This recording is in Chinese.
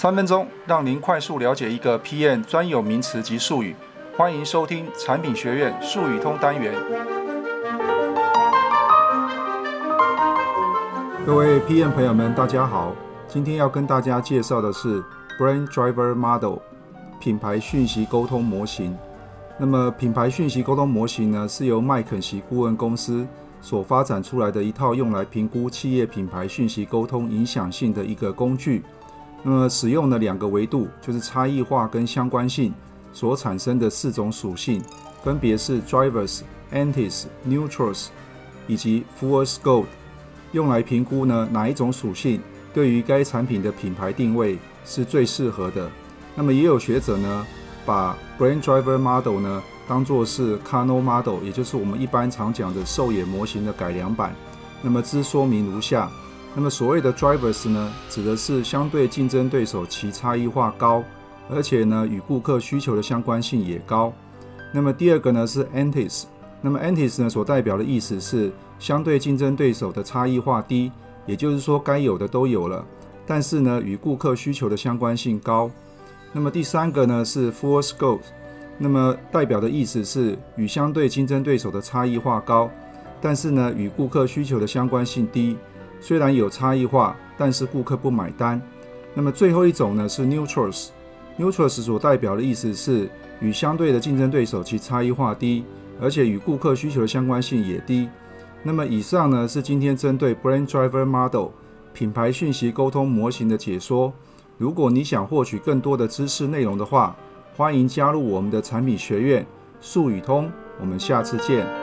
三分钟让您快速了解一个 PM 专有名词及术语。欢迎收听产品学院术语通单元。各位 PM 朋友们，大家好。今天要跟大家介绍的是 Brand Driver Model 品牌讯息沟通模型。那么，品牌讯息沟通模型呢，是由麦肯锡顾问公司所发展出来的一套用来评估企业品牌讯息沟通影响性的一个工具。那么，使用的两个维度就是差异化跟相关性所产生的四种属性，分别是 Drivers、antis,、Neutrals 以及 Full Scope，用来评估呢哪一种属性对于该产品的品牌定位是最适合的。那么，也有学者呢，把 Brand Driver Model 呢当作是 Kano Model，也就是我们一般常讲的兽野模型的改良版。那么，之说明如下。那么，所谓的 Drivers 呢，指的是相对竞争对手其差异化高，而且呢与顾客需求的相关性也高。那么第二个呢是 Entities。那么 Entities 呢所代表的意思是相对竞争对手的差异化低，也就是说该有的都有了，但是呢与顾客需求的相关性高。那么第三个呢是 Full Scope，那么代表的意思是与相对竞争对手的差异化高，但是呢与顾客需求的相关性低。虽然有差异化，但是顾客不买单。那么最后一种呢是 Neutrals。Neutrals 所代表的意思是与相对的竞争对手其差异化低，而且与顾客需求的相关性也低。那么以上呢是今天针对 Brand Driver Model 品牌讯息沟通模型的解说。如果你想获取更多的知识内容的话，欢迎加入我们的产品学院术语通。我们下次见。